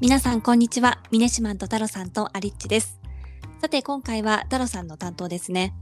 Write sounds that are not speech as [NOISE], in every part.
皆さんこんにちは。ミネシマンと太郎さんとアリッチです。さて今回は太郎さんの担当ですね。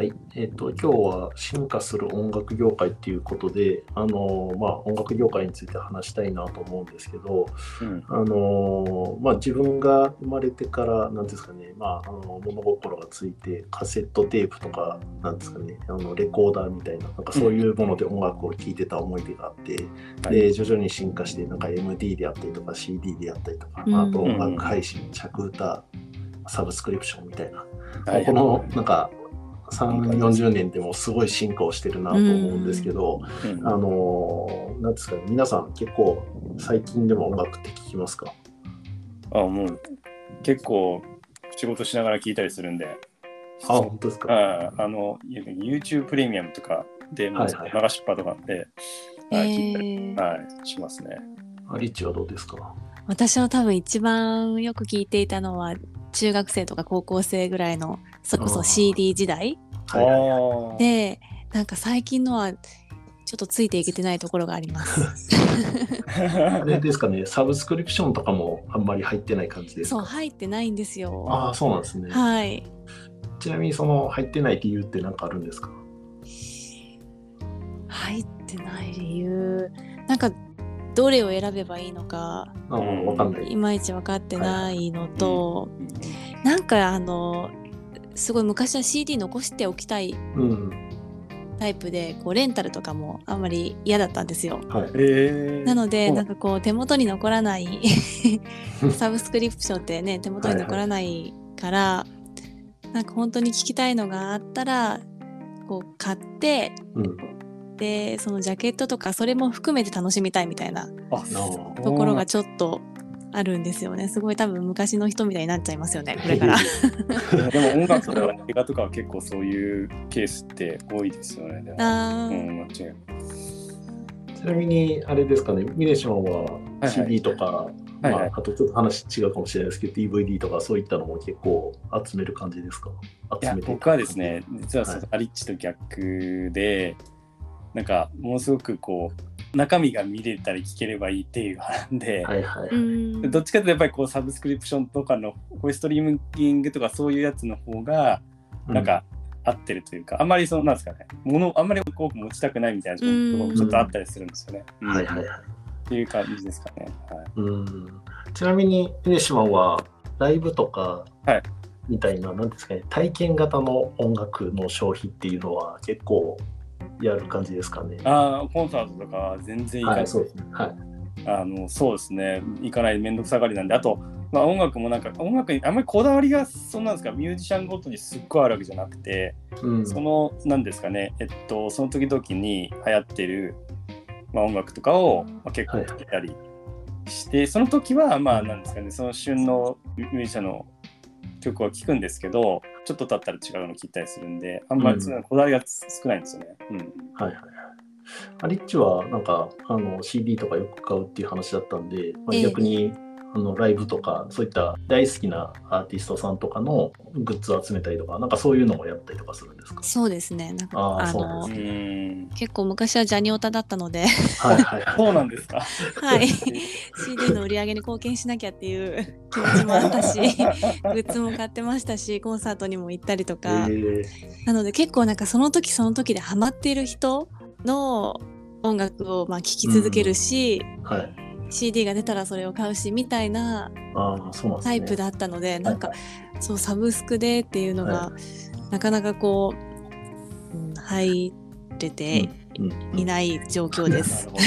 はい、えっ、と今日は進化する音楽業界っていうことで、あのまあ音楽業界について話したいなと思うんですけど、うん。あのまあ自分が生まれてからなんですかね、まああの物心がついてカセットテープとかなんですかね、あのレコーダーみたいななんかそういうもので音楽を聴いてた思い出があって、はい。で徐々に進化してなんか MD であったりとか CD であったりとか、うん。あと音楽配信、着歌、サブスクリプションみたいな。はいこのなんか3、40年でもすごい進化をしてるなと思うんですけど、うん。あのーなんですかね、皆さん結構最近でも音楽って聞きますか？あもう結構仕事しながら聞いたりするんで、あ、本当ですか？ああの YouTube プレミアムとかで、流しっぱとかで、えはい聞いたり、ー、はい、しますね。あリッチはどうですか？私は多分一番よく聞いていたのは中学生とか高校生ぐらいのそれこそ CD 時代でなんか最近のはちょっとついていけてないところがあります。[LAUGHS] あれですかね、サブスクリプションとかもあんまり入ってない感じですそうか入ってないんですよ。ああ、そうなんですね。はい。ちなみにその入ってない理由って何かあるんですか？入ってない理由なんかどれを選べばいいのかい。いまいち分かってないのと、うんなんかあのすごい昔は CD 残しておきたいうん。タイプでこうレンタルとかもあんまり嫌だったんですよ。はい。えーなのでなんかこう手元に残らない [LAUGHS] サブスクリプションってね手元に残らないから、なんか本当に聞きたいのがあったらこう買ってうん。でそのジャケットとかそれも含めて楽しみたいみたいなところがちょっとあるんですよね。すごい多分昔の人みたいになっちゃいますよねこれから。[LAUGHS] でも音楽とか映画とかは結構そういうケースって多いですよね。でもあー。うん、間違いない。ちなみに、あれですかね、ミネションは CD とか、はいはい。まあ、あとちょっと話違うかもしれないですけど、DVD とかそういったのも結構集める感じですか？いや集めて。僕はですね実はそはい。のアリッチと逆で、なんかものすごくこう中身が見れたり聞ければいいっていう派なんで、はいはい。うんどっちかというとやっぱりこうサブスクリプションとかのこういうストリーミングとかそういうやつの方がなんか合ってるというか、あんまりそのなんですかね物をあんまり多く持ちたくないみたいなところもちょっとあったりするんですよね。うん、はいはいはい。っていう感じですかね。はいうん。ちなみに、ミネシマンはライブとかはいみたいな、なんですかね、体験型の音楽の消費っていうのは結構やる感じですかね。あーコンサートとかは全然行かなはいい、そうですね。はい。あのそうですね行かない面倒くさがりなんであと、まあ、音楽もなんか音楽にあんまりこだわりがそんなんですかミュージシャンごとにすっごいあるわけじゃなくて、うん。そのなんですかねえっとその時々に流行ってる、まあ、音楽とかを、まあ、結構聴いたりして、その時はまあなんですかねその旬のミュージシャンの曲は聴くんですけどちょっと経ったら違うの聴いたりするんであんまりそのこだわりが少ないんですよね。うんはいはいはい。あリッチはなんかあの CD とかよく買うっていう話だったんで、まあ、ええ逆に、あのライブとかそういった大好きなアーティストさんとかのグッズを集めたりとかなんかそういうのもやったりとかするんですか？そうですね。なんかあの結構昔はジャニオタだったので。はいはいはい。そうなんですか？はい。[LAUGHS] CD の売り上げに貢献しなきゃっていう [LAUGHS] 気持ちもあったしグッズも買ってましたしコンサートにも行ったりとか、えー。なので結構なんかその時その時でハマっている人の音楽をまあ聴き続けるし、はい。CD が出たらそれを買うしみたいな。タイプだったので、なんかはそうサブスクでっていうのが、はなかなかこう、うん、入れていない状況です。[LAUGHS]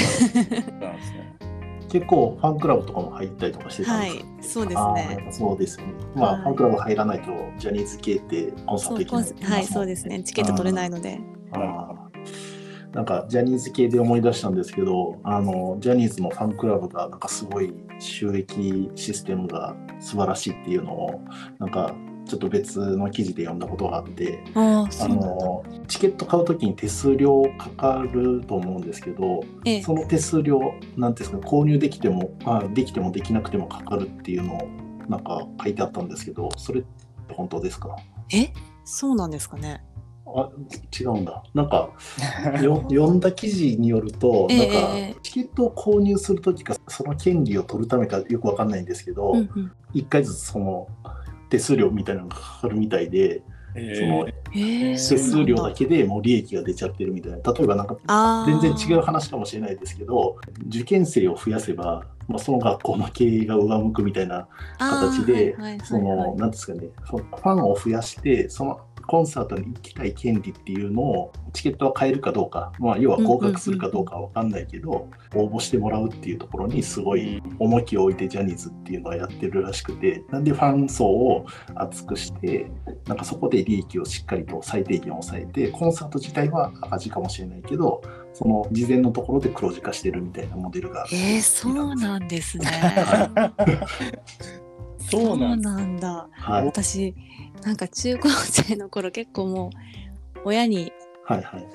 結構ファンクラブとかも入ったりとかしてたんはですか？い、そうですね。そうですよね。まあ、はいファンクラブ入らないとジャニーズ系ってコンサートできないはい、そうですね。チケット取れないので。あーなんかジャニーズ系で思い出したんですけどあのジャニーズのファンクラブがなんかすごい収益システムが素晴らしいっていうのをなんかちょっと別の記事で読んだことがあってあ。のチケット買う時に手数料かかると思うんですけどええ、その手数料なんですか購入できてもあできてもできなくてもかかるっていうのをなんか書いてあったんですけどそれって本当ですか？え、そうなんですかね。ああ違うんだ。なんかよ [LAUGHS] 読んだ記事によると、ええなんかええ。チケットを購入するときか、その権利を取るためかよくわかんないんですけど、うんうん。一回ずつその手数料みたいなのがかかるみたいで、えそのえー、手数料だけけでもう利益が出ちゃってるみたいな。例えばなんか全然違う話かもしれないですけど、受験生を増やせば、まあ、その学校の経営が上向くみたいな形でその、なんですかね、そのファンを増やして、そのコンサートに行きたい権利っていうのを、チケットは買えるかどうか、まあ、要は合格するかどうかは分かんないけど、応募してもらうっていうところにすごい重きを置いてジャニーズっていうのはやってるらしくて、なんでファン層を厚くして、なんかそこで利益をしっかりと最低限抑えて、コンサート自体は赤字かもしれないけど、その事前のところで黒字化してるみたいなモデルが。えー、そうなんですね。そうなんだ。はい、私なんか中高生の頃結構もう親にはい、はい。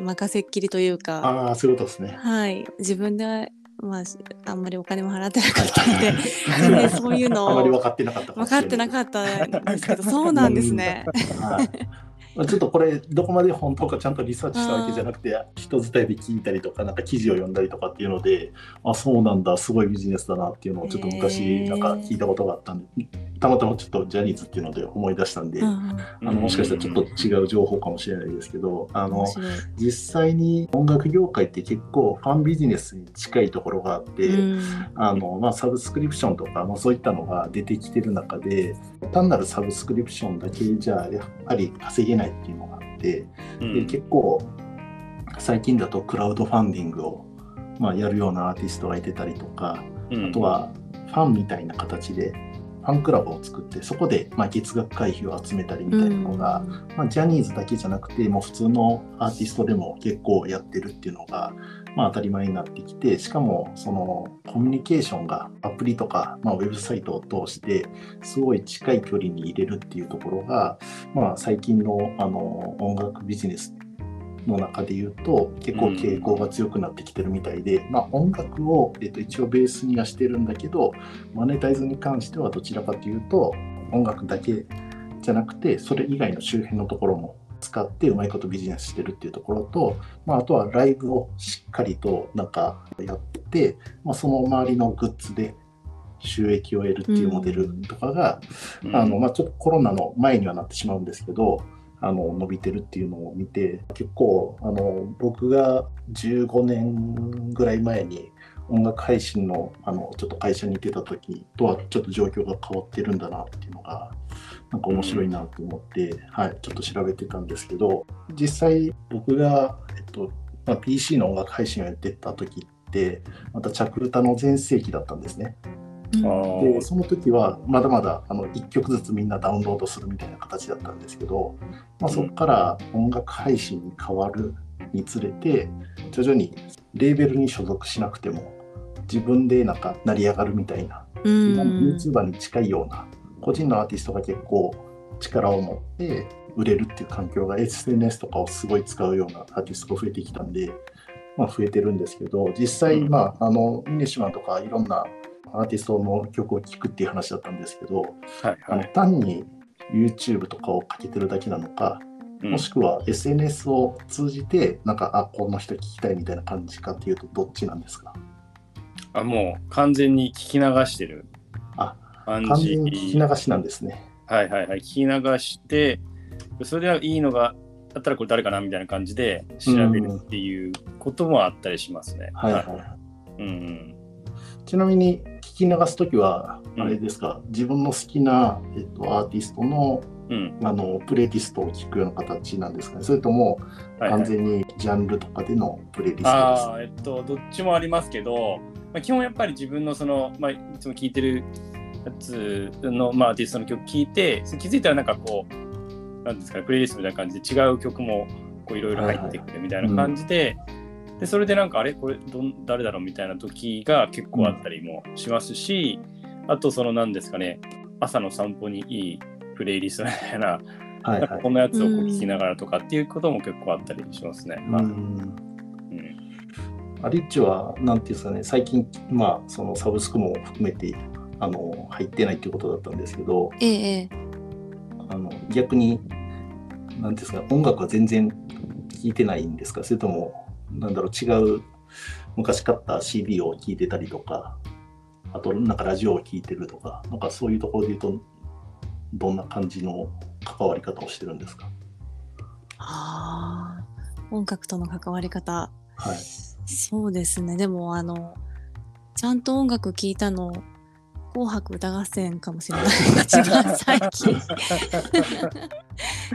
任せっきりというか、ああ、そういうことですね。はい、自分でまああんまりお金も払ってなかったので、全然そういうのを分かってなかったかも分かってなかったんですけど、そうなんですね。[LAUGHS] はいまあちょっとこれどこまで本当かちゃんとリサーチしたわけじゃなくて人伝いで聞いたりとかなんか記事を読んだりとかっていうのであそうなんだすごいビジネスだなっていうのをちょっとへ昔ーなんか聞いたことがあったんでたまたまちょっとジャニーズっていうので思い出したんで、うんあのもしかしたらちょっと違う情報かもしれないですけどあの。実際に音楽業界って結構ファンビジネスに近いところがあって。うんあのまあ、サブスクリプションとか、まあ、そういったのが出てきてる中で単なるサブスクリプションだけじゃやっぱり稼げないっていうのがあって、うん。で結構最近だとクラウドファンディングを、まあ、やるようなアーティストがいてたりとかあとはファンみたいな形でファンクラブを作ってそこでまあ月額会費を集めたりみたいなのが、まあ、ジャニーズだけじゃなくてもう普通のアーティストでも結構やってるっていうのが、まあ、当たり前になってきてしかもそのコミュニケーションがアプリとか、まあ、ウェブサイトを通してすごい近い距離に入れるっていうところが、まあ、最近のあの音楽ビジネスの中で言うと結構傾向が強くなってきてるみたいで、まあ、音楽を、えっと、一応ベースにはしてるんだけどマネタイズに関してはどちらかというと音楽だけじゃなくてそれ以外の周辺のところも使ってうまいことビジネスしてるっていうところと、まあ、あとはライブをしっかりとなんかやって、まあ、その周りのグッズで収益を得るっていうモデルとかが、うん。あのまあ、ちょっとコロナの前にはなってしまうんですけどあの伸びてるっていうのを見て結構あの僕が15年ぐらい前に音楽配信のあのちょっと会社に行ってた時とはちょっと状況が変わってるんだなっていうのがなんか面白いなと思って、はい、ちょっと調べてたんですけど実際僕が、えっとまあ、PC の音楽配信をやってた時ってまたチャクルタの全盛期だったんですね。でその時はまだまだあの1曲ずつみんなダウンロードするみたいな形だったんですけど、まあ、そこから音楽配信に変わるにつれて徐々にレーベルに所属しなくても自分でなんか成り上がるみたいな、うん。今の YouTuber に近いような個人のアーティストが結構力を持って売れるっていう環境が SNS とかをすごい使うようなアーティストが増えてきたんで、まあ、増えてるんですけど実際、うん。まあ、あのミネシマンとかいろんなアーティストの曲を聴くっていう話だったんですけど、はいあのはい。単に YouTube とかをかけてるだけなのか、うん。もしくは SNS を通じてなんかあこの人聞きたいみたいな感じかっていうとどっちなんですか？あもう完全に聞き流してるあ感完じ。全に聞き流しなんですね。はいはいはい。聞き流して、それでいいのがあったらこれ誰かなみたいな感じで調べるっていうこともあったりしますね。はいはいはいうんちなみに聞き流すときは、うんあれですか、自分の好きな、えっと、アーティストのうん。あのプレイリストを聞くような形なんですかね、それともはいはい完全にジャンルとかでのプレイリストですああ、えっと、どっちもありますけど、まあ、基本やっぱり自分のその、まあ、いつも聴いてるやつの、まあ、アーティストの曲聴いて、気づいたらなんかこう、なんですかね、プレイリストみたいな感じで違う曲もこういろいろ入ってくるみたいな感じで、で、それでなんか、あれ？これどん誰だろうみたいな時が結構あったりもしますし、あとそのなんですかね、朝の散歩にいいプレイリストみたいな、はいはい。なんかこ。のやつをこう聞きながらとかっていうことも結構あったりしますね。はいうんうんアリッチは、なんていうんですかね、最近、まあ、そのサブスクも含めてあの入ってないっていうことだったんですけど、ええええ。あの逆になんですか、音楽は全然聴いてないんですか？それとも、なんだろう、違う、昔買った CD を聴いてたりとか、あと、なんかラジオを聴いてるとか、なんかそういうところで言うと、どんな感じの関わり方をしてるんですか？あー音楽との関わり方。はい。そうですね。でも、あの、ちゃんと音楽聴いたの、紅白歌合戦かもしれない。一番最近。[LAUGHS]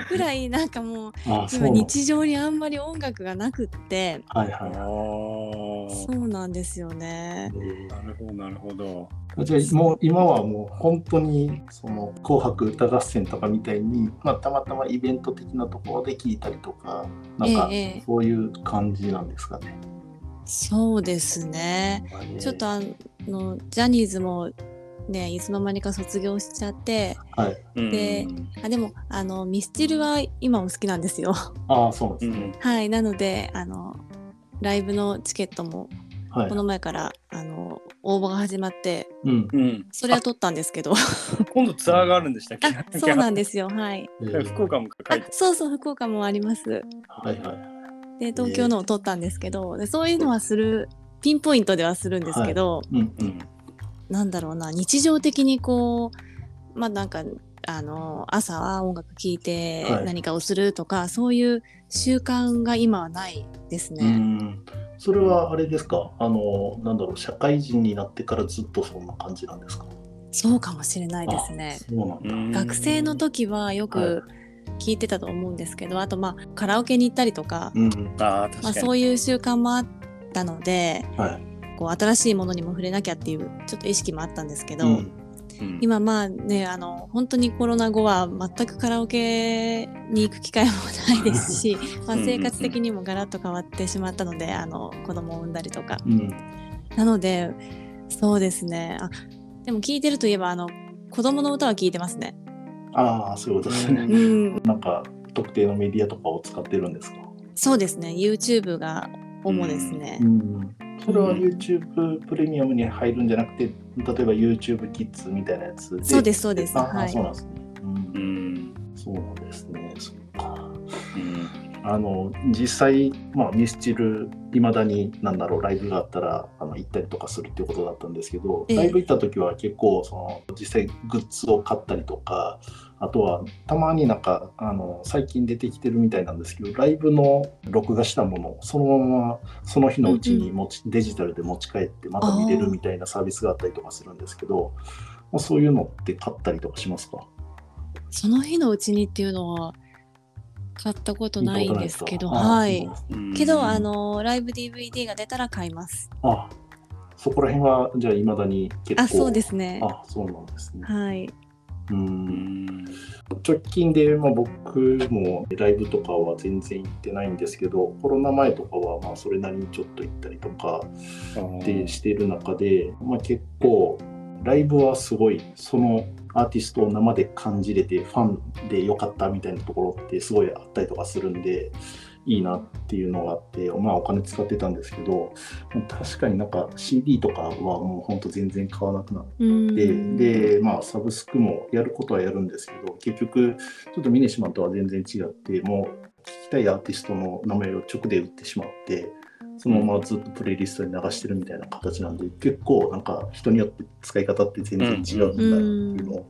ぐらい、なんかもう、あそう今日常にあんまり音楽がなくって、はいはあーそうなんですよね。い。なるほどなるほど。じゃあもう今はもう本当にその「紅白歌合戦」とかみたいに、まあ、たまたまイベント的なところで聞いたりとかなんかええええそういう感じなんですかね。そうですね。ちょっとあの、ジャニーズもね、いつの間にか卒業しちゃって、はい。であでもあのミスチルは今も好きなんですよ。ああそうなんですね。うんはいなのであのライブのチケットもはい。こ。の前から、あの応募が始まってうん。うん、それは取ったんですけど。今度ツアーがあるんでしたっけ？あそうなんですよ。はい。えー福岡も書いて。あそうそう福岡もあります。はいはい。で東京のを取ったんですけどでそういうのはするピンポイントではするんですけど、うんう。うん。んなんだろうな日常的にこうまあなんかあの朝は音楽聴いてはい。何かをするとか、そういう習慣が今はないですうね。んそれはあれですか？あのなんだろう社会人になってからずっとそんな感じなんですか？そうかもしれないですね。あそうなんだ。学生の時はよく聞いてたと思うんですけど、あとまあカラオケに行ったりとか、うん。ああ、まあ、確かに。そういう習慣もあったのではい。こう新しいものにも触れなきゃっていうちょっと意識もあったんですけど、うんうん。今まあねあの本当にコロナ後は全くカラオケに行く機会もないですし [LAUGHS] まあうんうんうん。生活的にもガラッと変わってしまったのであの子供を産んだりとか。うん。なのでそうですね。あでも聞いてるといえばあの子供の歌は聞いてますね。ああそういうことですね。うん、[LAUGHS] なんか特定のメディアとかを使ってるんですか？そうですね。YouTube が主ですね。うん。それは YouTube プレミアムに入るんじゃなくて、例えば YouTube キッズみたいなやつで。そうですそうですあ、はいそうなんですね。うんうん。そうなんですね。そっか。うん。あの実際、まあ、ミスチルいまだに何だろうライブがあったらあの行ったりとかするっていうことだったんですけど、ええライブ行った時は結構その実際グッズを買ったりとかあとはたまになんかあの最近出てきてるみたいなんですけどライブの録画したものをそのままその日のうちに持ち、デジタルで持ち帰ってまた見れるみたいなサービスがあったりとかするんですけど、まあ、そういうのって買ったりとかしますか？その日のうちにっていうのは買ったことないんですけどはいけどあ、のライブ DVD が出たら買います。あそこら辺はじゃあいまだに結構あそうですね。あそうなんですね。はい。ううんん。直近で、まあ、僕もライブとかは全然行ってないんですけどコロナ前とかはまあそれなりにちょっと行ったりとかでしている中で、まあ、結構ライブはすごいそのアーティストを生で感じれてファンでよかったみたいなところってすごいあったりとかするんでいいなっていうのがあって、まあ、お金使ってたんですけど確かになんか CD とかはもうほんと全然買わなくなって。うんで、で、まあ、サブスクもやることはやるんですけど、結局、ちょっとミネシマンとは全然違って、もう、聞きたいアーティストの名前を直で打ってしまって、そのままずっとプレイリストに流してるみたいな形なんで、結構、なんか、人によって使い方って全然違うんだなっていうのを、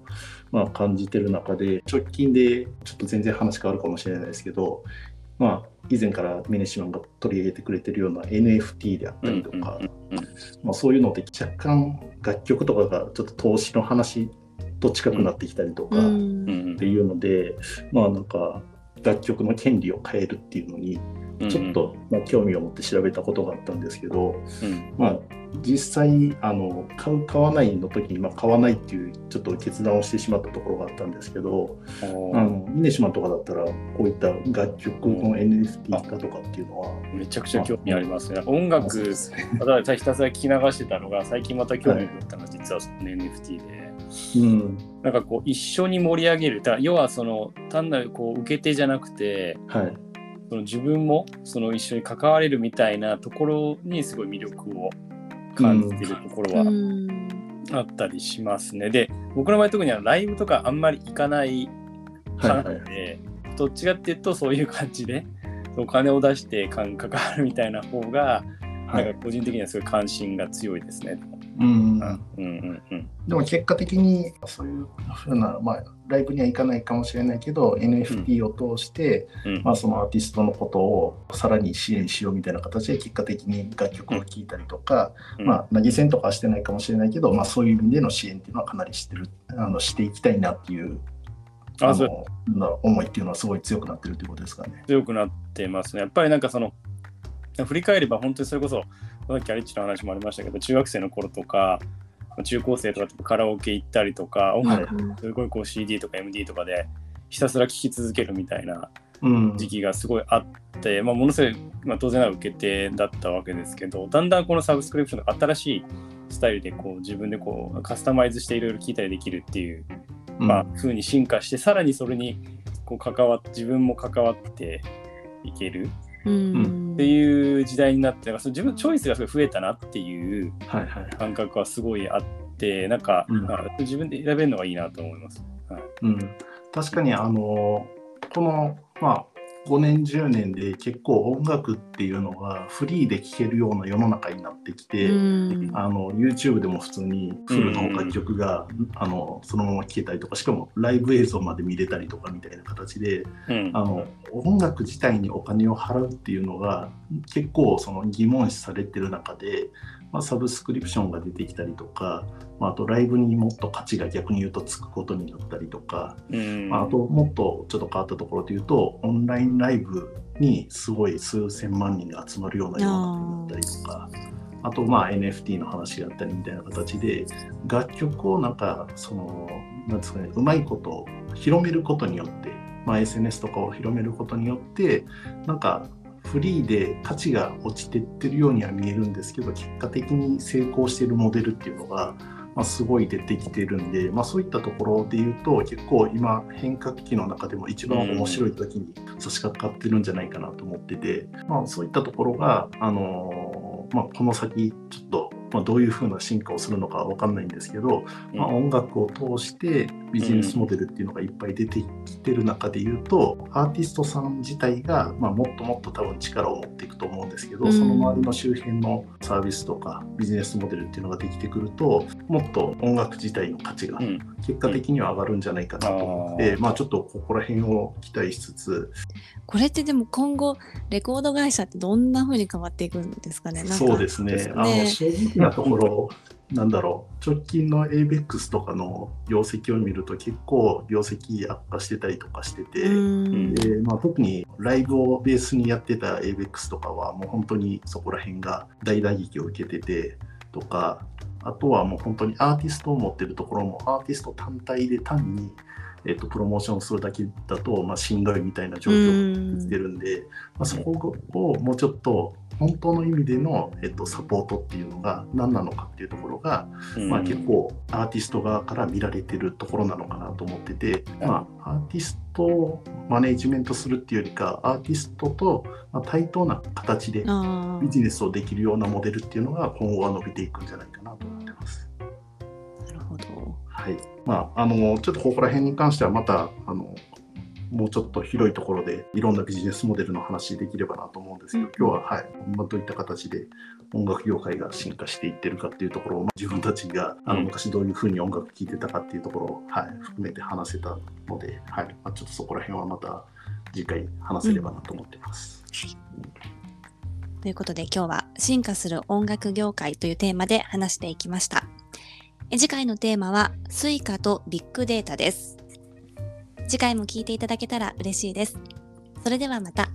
まあ、感じてる中で、直近で、ちょっと全然話変わるかもしれないですけど、まあ、以前からミネシマンが取り上げてくれてるような NFT であったりとか、まあ、そういうのって若干楽曲とかがちょっと投資の話と近くなってきたりとかっうんうんていうので、まあなんか楽曲の権利を変えるっていうのにうんちょっとまあ興味を持って調べたことがあったんですけど、うん。まあ実際あの買う買わないの時にまあ買わないっていうちょっと決断をしてしまったところがあったんですけど、あのミネシマンとかだったらこういった楽曲の NFT 化とかっていうのは、めちゃくちゃ興味ありますね。音楽、ただひたすら聞き流してたのが、最近また興味を持ったのが実はその NFT で、うん。なんかこう一緒に盛り上げる、だ要はその単なるこう受け手じゃなくて、はいその自分もその一緒に関われるみたいなところにすごい魅力を感じてるところはうんあったりしますね。で、僕の場合特にあのライブとかあんまり行かないはい派なはいので、どっちかっていうとそういう感じでお金を出して関関わるみたいな方が、はいなんか個人的にはすごい関心が強いですね。うん。うんうんうん。でも結果的にそういうふうな、まあ、ライブには行かないかもしれないけど、NFT を通して、うん。まあ、そのアーティストのことをさらに支援しようみたいな形で結果的に楽曲を聴いたりとか、うん。まあ、投げ銭とかはしてないかもしれないけど、まあ、そういう意味での支援っていうのはかなりしてるあのしていきたいなっていうあの思いっていうのはすごい強くなってるということですかね。強くなってますね。やっぱりなんかその振り返れば本当にそれこそさっきアリッチの話もありましたけど中学生の頃とか中高生とかとカラオケ行ったりとか音楽うんすごいこう CD とか MD とかでひたすら聴き続けるみたいなうん。時期がすごいあって、まあ、ものすごい、まあ、当然な受け手だったわけですけどだんだんこのサブスクリプションの新しいスタイルでこう自分でこうカスタマイズしていろいろ聞いたりできるっていう、まあ、風に進化してさらにそれにこう関わ自分も関わっていける。うんっていう時代になってなんかその自分チョイスがすごい増えたなっていう感覚はすごいあってなんか、うん。まあ自分で選べるのがいいなと思います。はい。うん、確かにあのこの、まあ、5年10年で結構音楽っていうのがフリーで聴けるような世の中になってきて、うん。あの YouTube でも普通にフルの楽曲が、あのそのまま聴けたりとかしかもライブ映像まで見れたりとかみたいな形でうん。あの音楽自体にお金を払うっていうのが結構その疑問視されてる中で、まあ、サブスクリプションが出てきたりとか、まあ、あとライブにもっと価値が逆に言うとつくことになったりとか、うん。まあ、あともっとちょっと変わったところで言うとオンラインライブにすごい数千万人が集まるような世の中になったりとか。あとまあ NFT の話があったりみたいな形で楽曲をなんかそのなんですかねうまいことを広めることによって、まあ、SNS とかを広めることによってなんかフリーで価値が落ちてってるようには見えるんですけど結果的に成功してるモデルっていうのが、まあ、すごい出てきてるんで、まあ、そういったところで言うと結構今変革期の中でも一番面白い時に差し掛かってるんじゃないかなと思ってて、まあ、そういったところが、あのまあ、この先ちょっと、まあ、どういうふうな進化をするのかわかんないんですけど、まあ、音楽を通してビジネスモデルっていうのがいっぱい出てきてる中で言うと、アーティストさん自体が、まあ、もっともっと多分力を持っていくと思うんですけど、うん。その周りの周辺のサービスとかビジネスモデルっていうのができてくるともっと音楽自体の価値がうん。結果的には上がるんじゃないかなと思って、うん。まあ、ちょっとここら辺を期待しつつ。これってでも今後レコード会社ってどんな風に変わっていくんですかね？そうですね。あの正直なところなんだろう直近の ABEX とかの業績を見ると結構業績悪化してたりとかしてて、うん。でまあ、特にライブをベースにやってた ABEX とかはもう本当にそこら辺が大打撃を受けててとかあとはもう本当にアーティストを持ってるところもアーティスト単体で単に、えっとプロモーションするだけだと、まあ、しんどいみたいな状況が出てるんで、まあ、そこをもうちょっと本当の意味での、えっと、サポートっていうのが何なのかっていうところが、うん。まあ、結構アーティスト側から見られてるところなのかなと思ってて、まあ、アーティストをマネジメントするっていうよりかアーティストとまあ対等な形であビジネスをできるようなモデルっていうのが今後は伸びていくんじゃないかなと思ってます。はい。まあ、あのちょっとここら辺に関してはまたあのもうちょっと広いところでいろんなビジネスモデルの話できればなと思うんですけど、うん今日は、はい。まあ、どういった形で音楽業界が進化していってるかっていうところを、まあ自分たちがあのうん。昔どういうふうに音楽聴いてたかっていうところを、はい、含めて話せたので、はい。まあ、ちょっとそこら辺はまた次回話せればなと思っています。ということで今日は進化する音楽業界というテーマで話していきました。次回のテーマは Suica とビッグデータです。次回も聞いていただけたら嬉しいです。それではまた。